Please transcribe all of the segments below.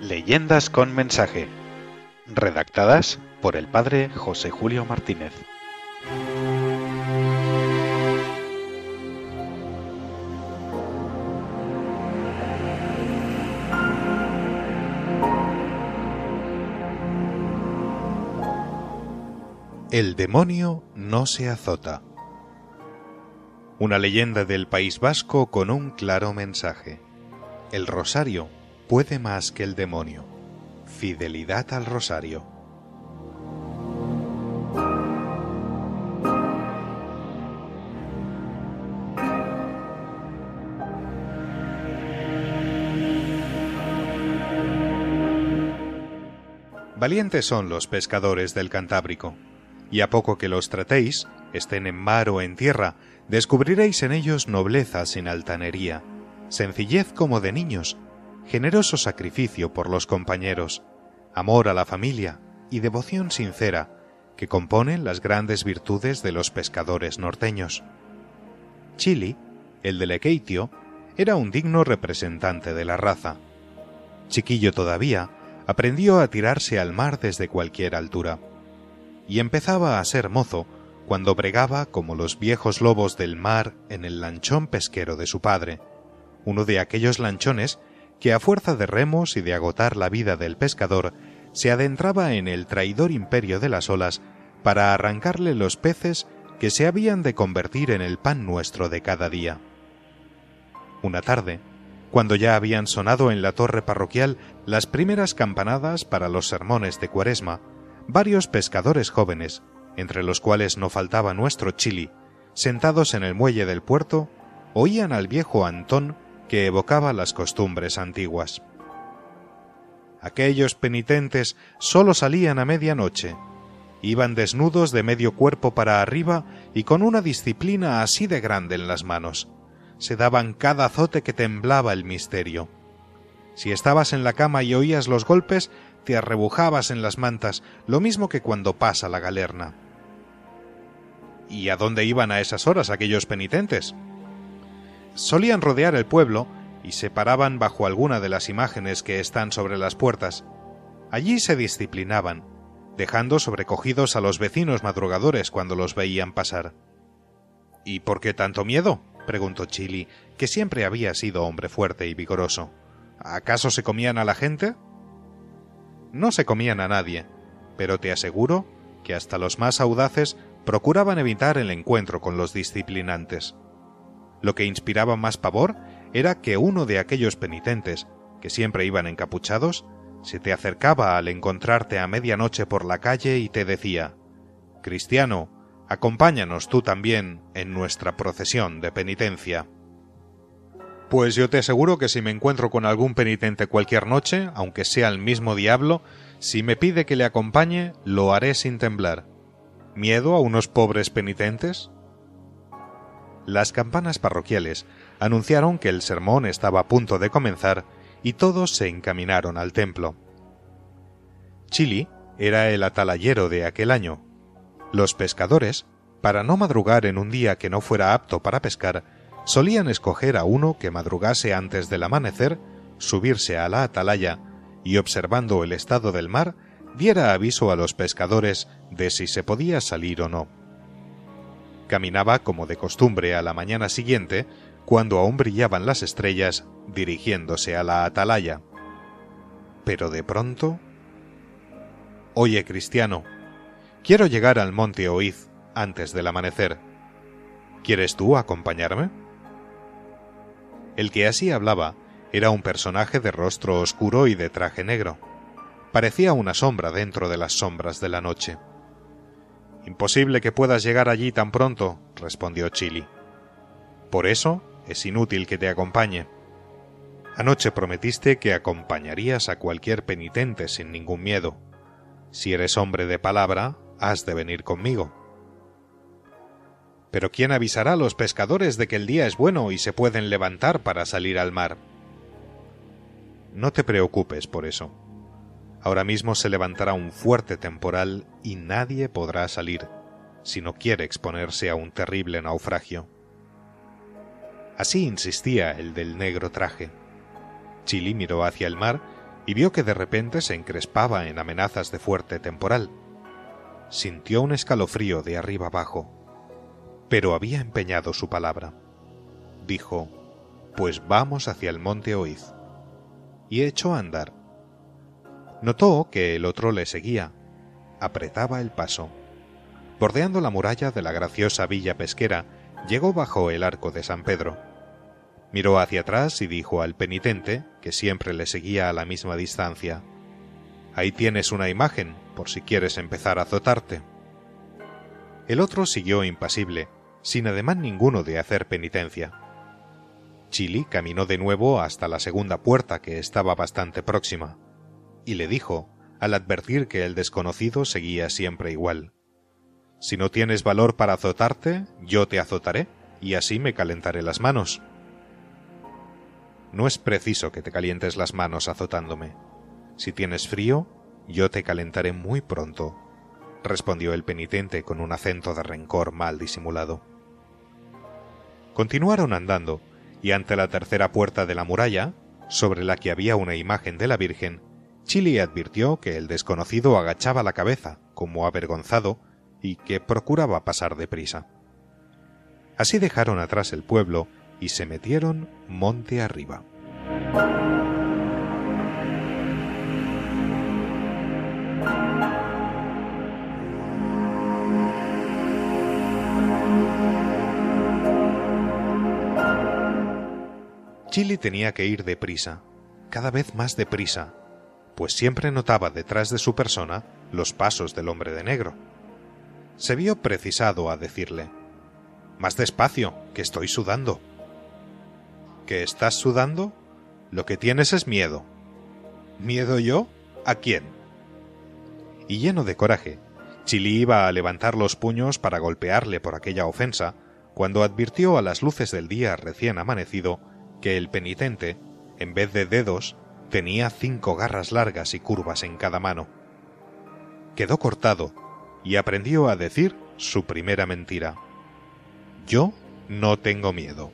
Leyendas con mensaje. Redactadas por el padre José Julio Martínez. El demonio no se azota. Una leyenda del País Vasco con un claro mensaje. El rosario puede más que el demonio. Fidelidad al rosario. Valientes son los pescadores del Cantábrico y a poco que los tratéis, estén en mar o en tierra, descubriréis en ellos nobleza sin altanería, sencillez como de niños, generoso sacrificio por los compañeros, amor a la familia y devoción sincera, que componen las grandes virtudes de los pescadores norteños. Chili, el de Lequeitio, era un digno representante de la raza. Chiquillo todavía, aprendió a tirarse al mar desde cualquier altura y empezaba a ser mozo cuando bregaba como los viejos lobos del mar en el lanchón pesquero de su padre, uno de aquellos lanchones que a fuerza de remos y de agotar la vida del pescador se adentraba en el traidor imperio de las olas para arrancarle los peces que se habían de convertir en el pan nuestro de cada día. Una tarde, cuando ya habían sonado en la torre parroquial las primeras campanadas para los sermones de Cuaresma, varios pescadores jóvenes, entre los cuales no faltaba nuestro Chili, sentados en el muelle del puerto, oían al viejo Antón que evocaba las costumbres antiguas. Aquellos penitentes sólo salían a medianoche. Iban desnudos de medio cuerpo para arriba y con una disciplina así de grande en las manos. Se daban cada azote que temblaba el misterio. Si estabas en la cama y oías los golpes, te arrebujabas en las mantas, lo mismo que cuando pasa la galerna. ¿Y a dónde iban a esas horas aquellos penitentes? Solían rodear el pueblo y se paraban bajo alguna de las imágenes que están sobre las puertas. Allí se disciplinaban, dejando sobrecogidos a los vecinos madrugadores cuando los veían pasar. ¿Y por qué tanto miedo? preguntó Chili, que siempre había sido hombre fuerte y vigoroso. ¿Acaso se comían a la gente? No se comían a nadie, pero te aseguro que hasta los más audaces procuraban evitar el encuentro con los disciplinantes. Lo que inspiraba más pavor era que uno de aquellos penitentes, que siempre iban encapuchados, se te acercaba al encontrarte a medianoche por la calle y te decía Cristiano, acompáñanos tú también en nuestra procesión de penitencia. Pues yo te aseguro que si me encuentro con algún penitente cualquier noche, aunque sea el mismo diablo, si me pide que le acompañe, lo haré sin temblar. ¿Miedo a unos pobres penitentes? Las campanas parroquiales anunciaron que el sermón estaba a punto de comenzar y todos se encaminaron al templo. Chili era el atalayero de aquel año. Los pescadores, para no madrugar en un día que no fuera apto para pescar, solían escoger a uno que madrugase antes del amanecer, subirse a la atalaya y observando el estado del mar, diera aviso a los pescadores de si se podía salir o no. Caminaba como de costumbre a la mañana siguiente, cuando aún brillaban las estrellas, dirigiéndose a la atalaya. Pero de pronto... Oye, cristiano, quiero llegar al monte Oiz antes del amanecer. ¿Quieres tú acompañarme? El que así hablaba era un personaje de rostro oscuro y de traje negro. Parecía una sombra dentro de las sombras de la noche. Imposible que puedas llegar allí tan pronto, respondió Chili. Por eso es inútil que te acompañe. Anoche prometiste que acompañarías a cualquier penitente sin ningún miedo. Si eres hombre de palabra, has de venir conmigo. Pero ¿quién avisará a los pescadores de que el día es bueno y se pueden levantar para salir al mar? No te preocupes por eso. Ahora mismo se levantará un fuerte temporal y nadie podrá salir, si no quiere exponerse a un terrible naufragio. Así insistía el del negro traje. Chili miró hacia el mar y vio que de repente se encrespaba en amenazas de fuerte temporal. Sintió un escalofrío de arriba abajo, pero había empeñado su palabra. Dijo, Pues vamos hacia el monte Oiz. Y echó a andar. Notó que el otro le seguía. Apretaba el paso. Bordeando la muralla de la graciosa villa pesquera, llegó bajo el arco de San Pedro. Miró hacia atrás y dijo al penitente, que siempre le seguía a la misma distancia, Ahí tienes una imagen, por si quieres empezar a azotarte. El otro siguió impasible, sin ademán ninguno de hacer penitencia. Chili caminó de nuevo hasta la segunda puerta, que estaba bastante próxima, y le dijo, al advertir que el desconocido seguía siempre igual. Si no tienes valor para azotarte, yo te azotaré, y así me calentaré las manos. No es preciso que te calientes las manos azotándome. Si tienes frío, yo te calentaré muy pronto, respondió el penitente con un acento de rencor mal disimulado. Continuaron andando, y ante la tercera puerta de la muralla, sobre la que había una imagen de la Virgen, Chili advirtió que el desconocido agachaba la cabeza, como avergonzado, y que procuraba pasar deprisa. Así dejaron atrás el pueblo y se metieron monte arriba. Chili tenía que ir deprisa, cada vez más deprisa, pues siempre notaba detrás de su persona los pasos del hombre de negro. Se vio precisado a decirle Más despacio, que estoy sudando. ¿Que estás sudando? Lo que tienes es miedo. ¿Miedo yo? ¿A quién? Y lleno de coraje, Chili iba a levantar los puños para golpearle por aquella ofensa, cuando advirtió a las luces del día recién amanecido que el penitente, en vez de dedos, tenía cinco garras largas y curvas en cada mano. Quedó cortado y aprendió a decir su primera mentira. Yo no tengo miedo.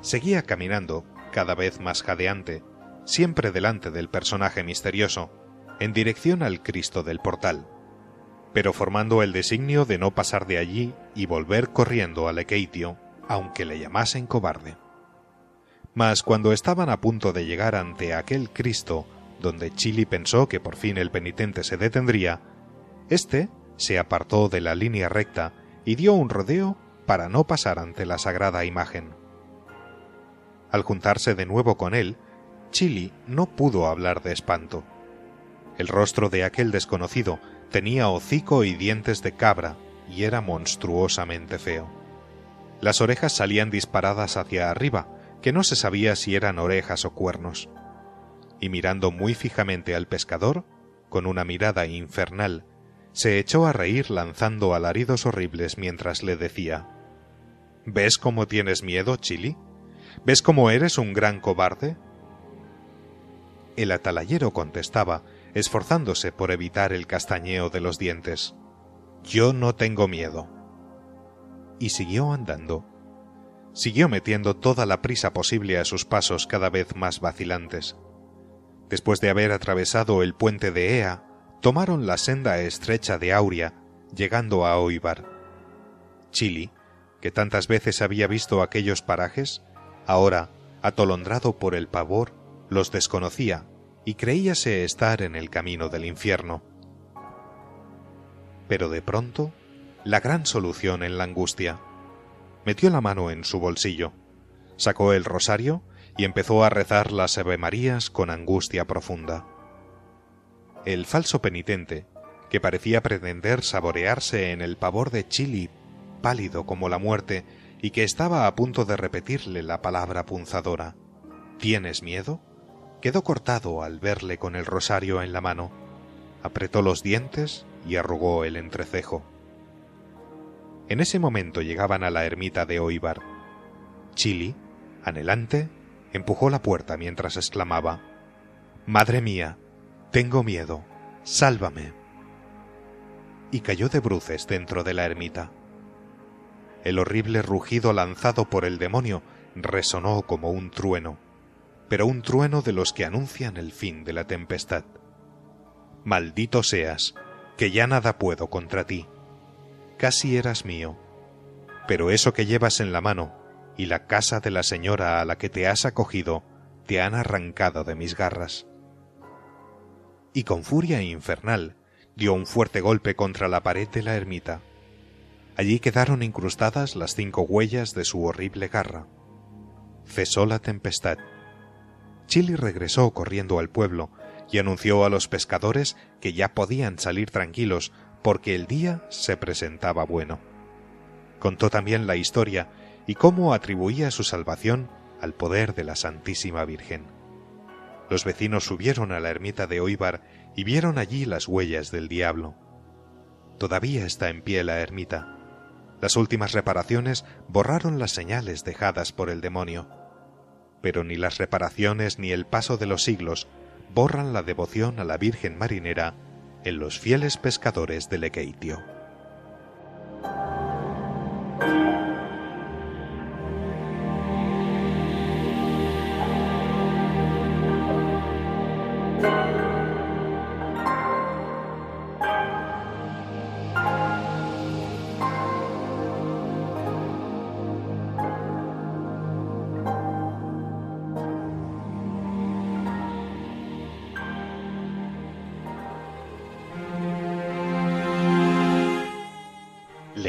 Seguía caminando, cada vez más jadeante, siempre delante del personaje misterioso, en dirección al Cristo del portal, pero formando el designio de no pasar de allí y volver corriendo al Ekeitio aunque le llamasen cobarde. Mas cuando estaban a punto de llegar ante aquel Cristo, donde Chili pensó que por fin el penitente se detendría, éste se apartó de la línea recta y dio un rodeo para no pasar ante la sagrada imagen. Al juntarse de nuevo con él, Chili no pudo hablar de espanto. El rostro de aquel desconocido tenía hocico y dientes de cabra y era monstruosamente feo. Las orejas salían disparadas hacia arriba, que no se sabía si eran orejas o cuernos. Y mirando muy fijamente al pescador, con una mirada infernal, se echó a reír lanzando alaridos horribles mientras le decía ¿Ves cómo tienes miedo, Chili? ¿Ves cómo eres un gran cobarde? El atalayero contestaba, esforzándose por evitar el castañeo de los dientes. Yo no tengo miedo y siguió andando. Siguió metiendo toda la prisa posible a sus pasos cada vez más vacilantes. Después de haber atravesado el puente de Ea, tomaron la senda estrecha de Auria, llegando a Oibar. Chili, que tantas veces había visto aquellos parajes, ahora, atolondrado por el pavor, los desconocía y creíase estar en el camino del infierno. Pero de pronto la gran solución en la angustia. Metió la mano en su bolsillo, sacó el rosario y empezó a rezar las Ave Marías con angustia profunda. El falso penitente, que parecía pretender saborearse en el pavor de Chili, pálido como la muerte, y que estaba a punto de repetirle la palabra punzadora ¿Tienes miedo? quedó cortado al verle con el rosario en la mano, apretó los dientes y arrugó el entrecejo. En ese momento llegaban a la ermita de Oibar. Chili, anhelante, empujó la puerta mientras exclamaba Madre mía, tengo miedo, sálvame. Y cayó de bruces dentro de la ermita. el horrible rugido lanzado por el demonio resonó como un trueno, pero un trueno de los que anuncian el fin de la tempestad. Maldito seas, que ya nada puedo contra ti. Casi eras mío, pero eso que llevas en la mano y la casa de la señora a la que te has acogido te han arrancado de mis garras. Y con furia infernal dio un fuerte golpe contra la pared de la ermita. Allí quedaron incrustadas las cinco huellas de su horrible garra. Cesó la tempestad. Chili regresó corriendo al pueblo y anunció a los pescadores que ya podían salir tranquilos porque el día se presentaba bueno. Contó también la historia y cómo atribuía su salvación al poder de la Santísima Virgen. Los vecinos subieron a la ermita de Oibar y vieron allí las huellas del diablo. Todavía está en pie la ermita. Las últimas reparaciones borraron las señales dejadas por el demonio. Pero ni las reparaciones ni el paso de los siglos borran la devoción a la Virgen Marinera en los fieles pescadores de Lequeitio.